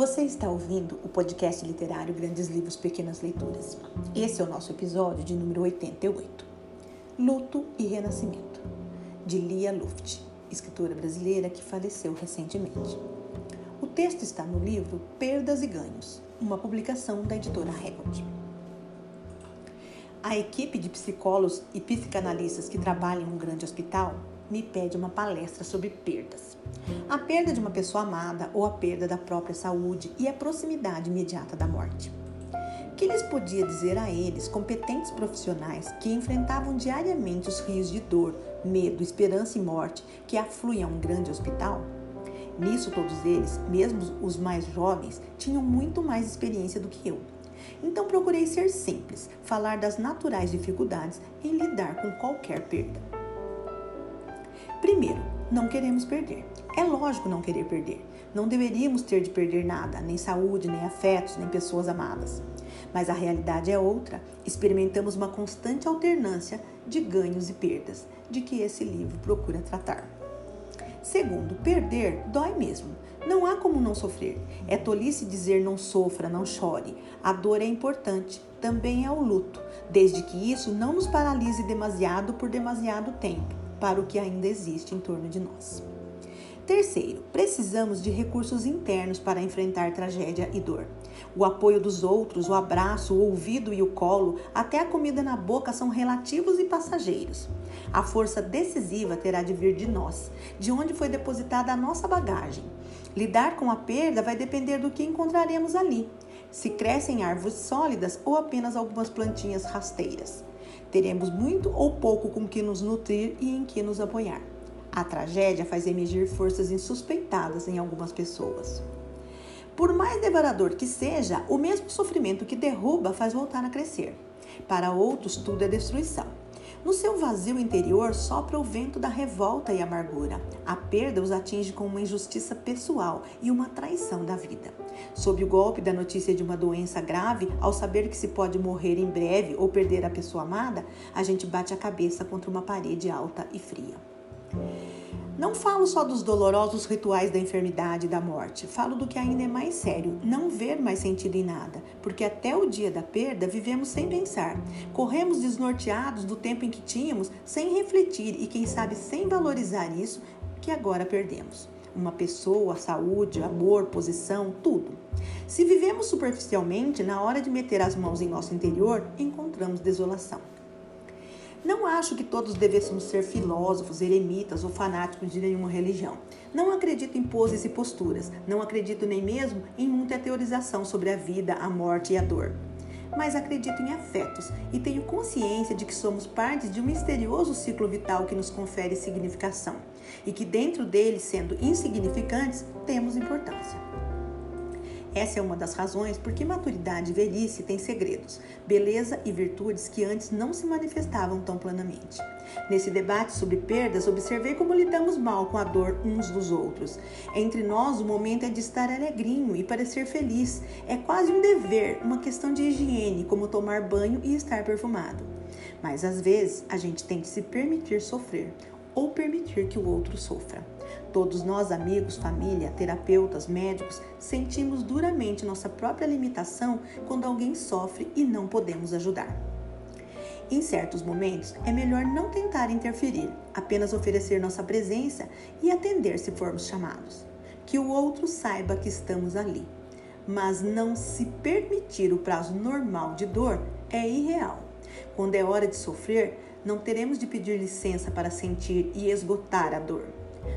Você está ouvindo o podcast literário Grandes Livros Pequenas Leituras. Esse é o nosso episódio de número 88. Luto e Renascimento, de Lia Luft, escritora brasileira que faleceu recentemente. O texto está no livro Perdas e Ganhos, uma publicação da editora Record. A equipe de psicólogos e psicanalistas que trabalham em um grande hospital me pede uma palestra sobre perdas. A perda de uma pessoa amada ou a perda da própria saúde e a proximidade imediata da morte. O que lhes podia dizer a eles, competentes profissionais que enfrentavam diariamente os rios de dor, medo, esperança e morte que afluem a um grande hospital? Nisso, todos eles, mesmo os mais jovens, tinham muito mais experiência do que eu. Então procurei ser simples, falar das naturais dificuldades em lidar com qualquer perda. Primeiro, não queremos perder. É lógico não querer perder. Não deveríamos ter de perder nada, nem saúde, nem afetos, nem pessoas amadas. Mas a realidade é outra. Experimentamos uma constante alternância de ganhos e perdas, de que esse livro procura tratar. Segundo, perder dói mesmo. Não há como não sofrer. É tolice dizer não sofra, não chore. A dor é importante, também é o luto, desde que isso não nos paralise demasiado por demasiado tempo para o que ainda existe em torno de nós. Terceiro, precisamos de recursos internos para enfrentar tragédia e dor. O apoio dos outros, o abraço, o ouvido e o colo, até a comida na boca são relativos e passageiros. A força decisiva terá de vir de nós, de onde foi depositada a nossa bagagem. Lidar com a perda vai depender do que encontraremos ali. Se crescem árvores sólidas ou apenas algumas plantinhas rasteiras. Teremos muito ou pouco com que nos nutrir e em que nos apoiar. A tragédia faz emergir forças insuspeitadas em algumas pessoas. Por mais devorador que seja, o mesmo sofrimento que derruba faz voltar a crescer. Para outros, tudo é destruição. No seu vazio interior sopra o vento da revolta e amargura. A perda os atinge com uma injustiça pessoal e uma traição da vida. Sob o golpe da notícia de uma doença grave, ao saber que se pode morrer em breve ou perder a pessoa amada, a gente bate a cabeça contra uma parede alta e fria. Não falo só dos dolorosos rituais da enfermidade e da morte, falo do que ainda é mais sério, não ver mais sentido em nada, porque até o dia da perda vivemos sem pensar. Corremos desnorteados do tempo em que tínhamos, sem refletir e, quem sabe, sem valorizar isso que agora perdemos. Uma pessoa, saúde, amor, posição, tudo. Se vivemos superficialmente, na hora de meter as mãos em nosso interior, encontramos desolação. Não acho que todos devêssemos ser filósofos, eremitas ou fanáticos de nenhuma religião. Não acredito em poses e posturas, não acredito nem mesmo em muita teorização sobre a vida, a morte e a dor. Mas acredito em afetos e tenho consciência de que somos partes de um misterioso ciclo vital que nos confere significação e que, dentro dele, sendo insignificantes, temos importância. Essa é uma das razões por que maturidade e velhice têm segredos, beleza e virtudes que antes não se manifestavam tão plenamente. Nesse debate sobre perdas, observei como lidamos mal com a dor uns dos outros. Entre nós, o momento é de estar alegrinho e parecer feliz. É quase um dever, uma questão de higiene, como tomar banho e estar perfumado. Mas às vezes a gente tem que se permitir sofrer ou permitir que o outro sofra. Todos nós, amigos, família, terapeutas, médicos, sentimos duramente nossa própria limitação quando alguém sofre e não podemos ajudar. Em certos momentos, é melhor não tentar interferir, apenas oferecer nossa presença e atender se formos chamados. Que o outro saiba que estamos ali. Mas não se permitir o prazo normal de dor é irreal. Quando é hora de sofrer, não teremos de pedir licença para sentir e esgotar a dor.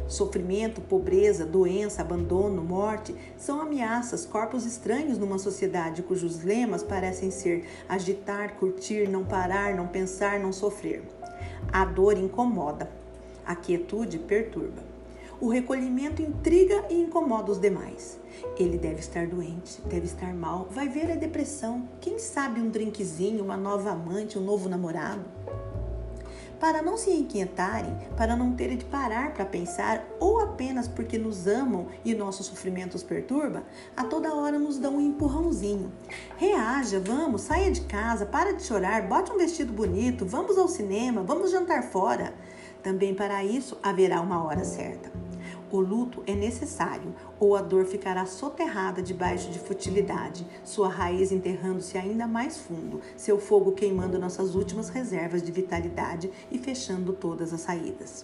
Sofrimento, pobreza, doença, abandono, morte são ameaças, corpos estranhos numa sociedade cujos lemas parecem ser agitar, curtir, não parar, não pensar, não sofrer. A dor incomoda, a quietude perturba. O recolhimento intriga e incomoda os demais. Ele deve estar doente, deve estar mal, vai ver a depressão, quem sabe um drinkzinho, uma nova amante, um novo namorado para não se inquietarem, para não terem de parar para pensar, ou apenas porque nos amam e nosso sofrimento os perturba, a toda hora nos dão um empurrãozinho. Reaja, vamos, saia de casa, para de chorar, bote um vestido bonito, vamos ao cinema, vamos jantar fora. Também para isso haverá uma hora certa. O luto é necessário, ou a dor ficará soterrada debaixo de futilidade, sua raiz enterrando-se ainda mais fundo, seu fogo queimando nossas últimas reservas de vitalidade e fechando todas as saídas.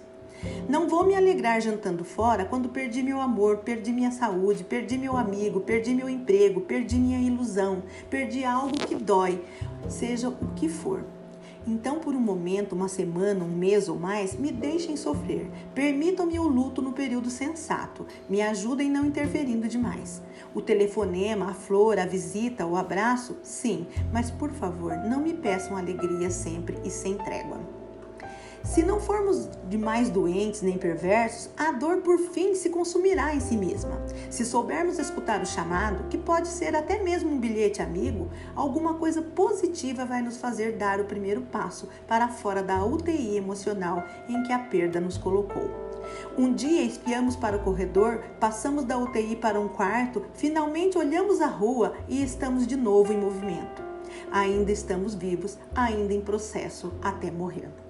Não vou me alegrar jantando fora quando perdi meu amor, perdi minha saúde, perdi meu amigo, perdi meu emprego, perdi minha ilusão, perdi algo que dói, seja o que for. Então, por um momento, uma semana, um mês ou mais, me deixem sofrer. Permitam-me o luto no período sensato. Me ajudem não interferindo demais. O telefonema, a flor, a visita, o abraço, sim, mas por favor, não me peçam alegria sempre e sem trégua. Se não formos demais doentes nem perversos, a dor por fim se consumirá em si mesma. Se soubermos escutar o chamado, que pode ser até mesmo um bilhete amigo, alguma coisa positiva vai nos fazer dar o primeiro passo para fora da UTI emocional em que a perda nos colocou. Um dia espiamos para o corredor, passamos da UTI para um quarto, finalmente olhamos a rua e estamos de novo em movimento. Ainda estamos vivos, ainda em processo até morrer.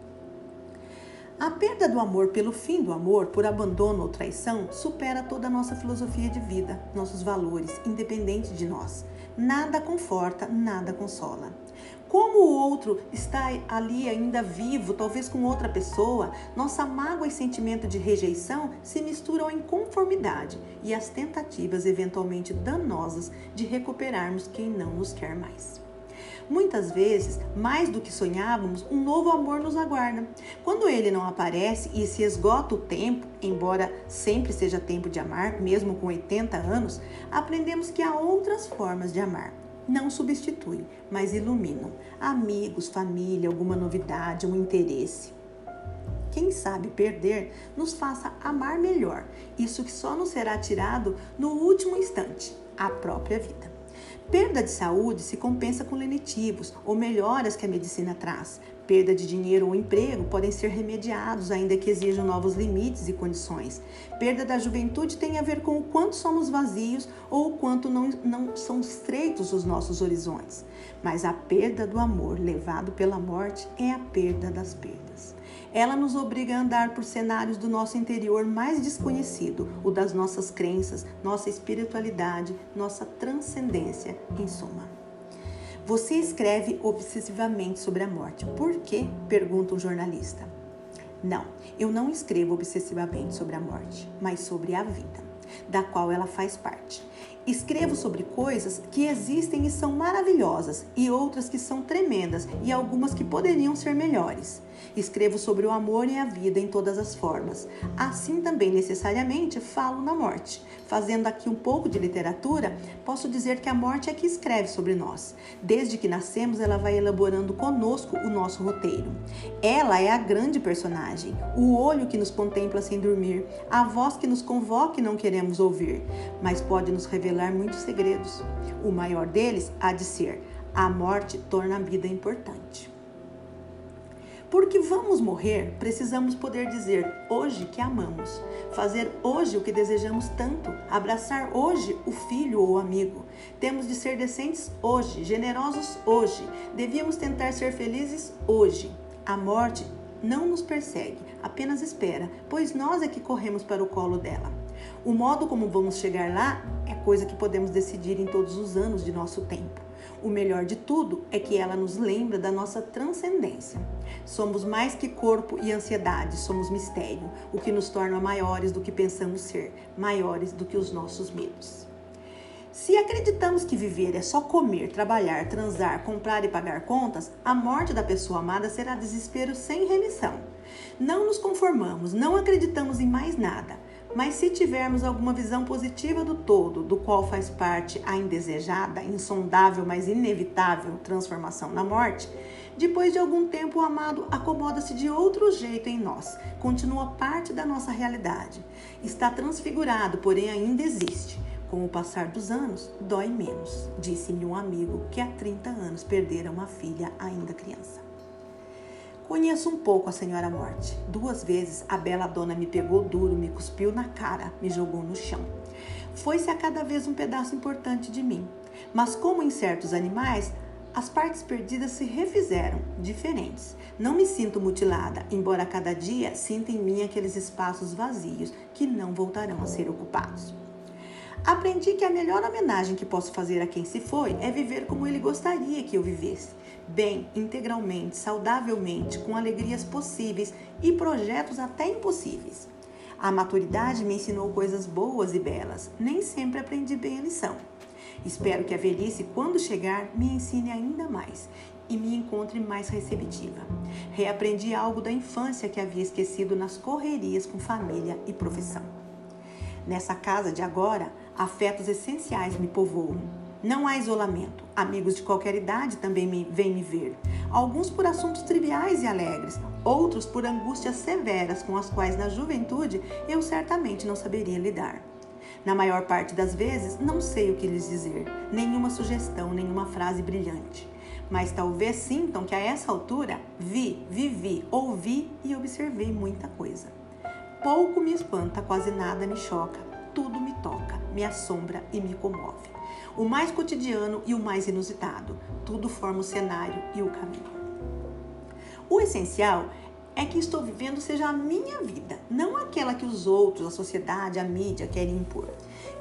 A perda do amor pelo fim do amor, por abandono ou traição, supera toda a nossa filosofia de vida, nossos valores, independente de nós. Nada conforta, nada consola. Como o outro está ali ainda vivo, talvez com outra pessoa, nossa mágoa e sentimento de rejeição se misturam em conformidade e as tentativas eventualmente danosas de recuperarmos quem não nos quer mais. Muitas vezes, mais do que sonhávamos, um novo amor nos aguarda. Quando ele não aparece e se esgota o tempo, embora sempre seja tempo de amar, mesmo com 80 anos, aprendemos que há outras formas de amar. Não substituem, mas iluminam. Amigos, família, alguma novidade, um interesse quem sabe perder, nos faça amar melhor. Isso que só nos será tirado no último instante, a própria vida. Perda de saúde se compensa com lenitivos ou melhoras que a medicina traz. Perda de dinheiro ou emprego podem ser remediados, ainda que exijam novos limites e condições. Perda da juventude tem a ver com o quanto somos vazios ou o quanto não, não são estreitos os nossos horizontes. Mas a perda do amor levado pela morte é a perda das perdas. Ela nos obriga a andar por cenários do nosso interior mais desconhecido, o das nossas crenças, nossa espiritualidade, nossa transcendência, em suma. Você escreve obsessivamente sobre a morte. Por quê? pergunta um jornalista. Não, eu não escrevo obsessivamente sobre a morte, mas sobre a vida, da qual ela faz parte. Escrevo sobre coisas que existem e são maravilhosas, e outras que são tremendas, e algumas que poderiam ser melhores. Escrevo sobre o amor e a vida em todas as formas. Assim também necessariamente falo na morte. Fazendo aqui um pouco de literatura, posso dizer que a morte é que escreve sobre nós. Desde que nascemos, ela vai elaborando conosco o nosso roteiro. Ela é a grande personagem, o olho que nos contempla sem dormir, a voz que nos convoca e não queremos ouvir, mas pode nos revelar muitos segredos. O maior deles há de ser: a morte torna a vida importante. Porque vamos morrer, precisamos poder dizer hoje que amamos, fazer hoje o que desejamos tanto, abraçar hoje o filho ou amigo. Temos de ser decentes hoje, generosos hoje. Devíamos tentar ser felizes hoje. A morte não nos persegue, apenas espera, pois nós é que corremos para o colo dela. O modo como vamos chegar lá coisa que podemos decidir em todos os anos de nosso tempo. O melhor de tudo é que ela nos lembra da nossa transcendência. Somos mais que corpo e ansiedade, somos mistério, o que nos torna maiores do que pensamos ser, maiores do que os nossos medos. Se acreditamos que viver é só comer, trabalhar, transar, comprar e pagar contas, a morte da pessoa amada será desespero sem remissão. Não nos conformamos, não acreditamos em mais nada. Mas se tivermos alguma visão positiva do todo, do qual faz parte a indesejada, insondável, mas inevitável transformação na morte, depois de algum tempo o amado acomoda-se de outro jeito em nós, continua parte da nossa realidade. Está transfigurado, porém ainda existe. Com o passar dos anos, dói menos, disse-me um amigo que há 30 anos perdera uma filha ainda criança. Conheço um pouco a Senhora Morte. Duas vezes a bela dona me pegou duro, me cuspiu na cara, me jogou no chão. Foi-se a cada vez um pedaço importante de mim. Mas como em certos animais, As partes perdidas se refizeram, diferentes. Não me sinto mutilada, embora cada dia sinta em mim aqueles espaços vazios que não voltarão a ser ocupados. Aprendi que a melhor homenagem que posso fazer a quem se foi é viver como ele gostaria que eu vivesse. Bem, integralmente, saudavelmente, com alegrias possíveis e projetos até impossíveis. A maturidade me ensinou coisas boas e belas, nem sempre aprendi bem a lição. Espero que a velhice, quando chegar, me ensine ainda mais e me encontre mais receptiva. Reaprendi algo da infância que havia esquecido nas correrias com família e profissão. Nessa casa de agora, afetos essenciais me povoam. Não há isolamento. Amigos de qualquer idade também me, vêm me ver. Alguns por assuntos triviais e alegres, outros por angústias severas com as quais na juventude eu certamente não saberia lidar. Na maior parte das vezes, não sei o que lhes dizer, nenhuma sugestão, nenhuma frase brilhante. Mas talvez sintam que a essa altura vi, vivi, ouvi e observei muita coisa. Pouco me espanta, quase nada me choca, tudo me toca, me assombra e me comove. O mais cotidiano e o mais inusitado, tudo forma o cenário e o caminho. O essencial é que estou vivendo seja a minha vida, não aquela que os outros, a sociedade, a mídia querem impor.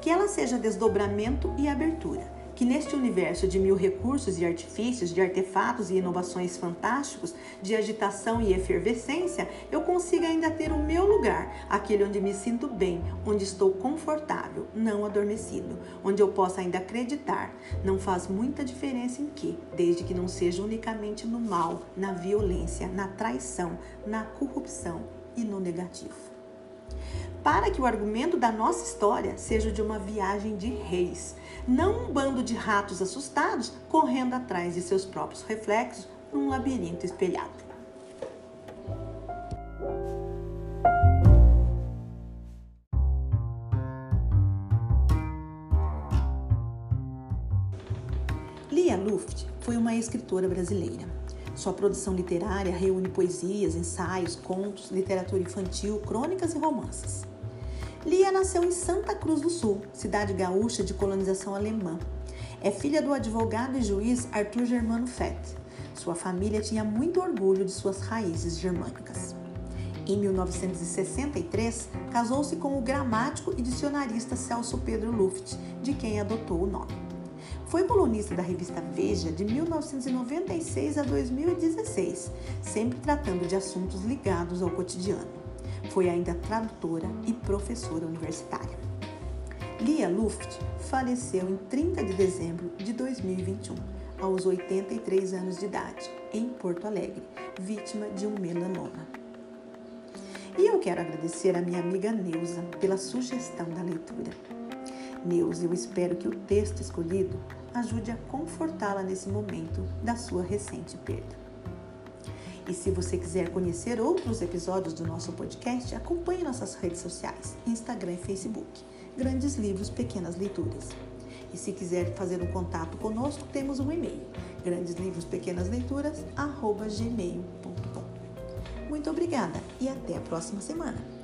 Que ela seja desdobramento e abertura que neste universo de mil recursos e artifícios, de artefatos e inovações fantásticos, de agitação e efervescência, eu consiga ainda ter o meu lugar, aquele onde me sinto bem, onde estou confortável, não adormecido, onde eu possa ainda acreditar. Não faz muita diferença em que, desde que não seja unicamente no mal, na violência, na traição, na corrupção e no negativo para que o argumento da nossa história seja de uma viagem de reis, não um bando de ratos assustados correndo atrás de seus próprios reflexos num labirinto espelhado. Lia Luft foi uma escritora brasileira. Sua produção literária reúne poesias, ensaios, contos, literatura infantil, crônicas e romances. Lia nasceu em Santa Cruz do Sul, cidade gaúcha de colonização alemã. É filha do advogado e juiz Arthur Germano Fett. Sua família tinha muito orgulho de suas raízes germânicas. Em 1963, casou-se com o gramático e dicionarista Celso Pedro Luft, de quem adotou o nome. Foi colunista da revista Veja de 1996 a 2016, sempre tratando de assuntos ligados ao cotidiano. Foi ainda tradutora e professora universitária. Lia Luft faleceu em 30 de dezembro de 2021, aos 83 anos de idade, em Porto Alegre, vítima de um melanoma. E eu quero agradecer a minha amiga Neuza pela sugestão da leitura. Neuza, eu espero que o texto escolhido ajude a confortá-la nesse momento da sua recente perda. E se você quiser conhecer outros episódios do nosso podcast, acompanhe nossas redes sociais, Instagram e Facebook. Grandes Livros, Pequenas Leituras. E se quiser fazer um contato conosco, temos um e-mail, grandeslivros_pequenasleituras@gmail.com. Muito obrigada e até a próxima semana.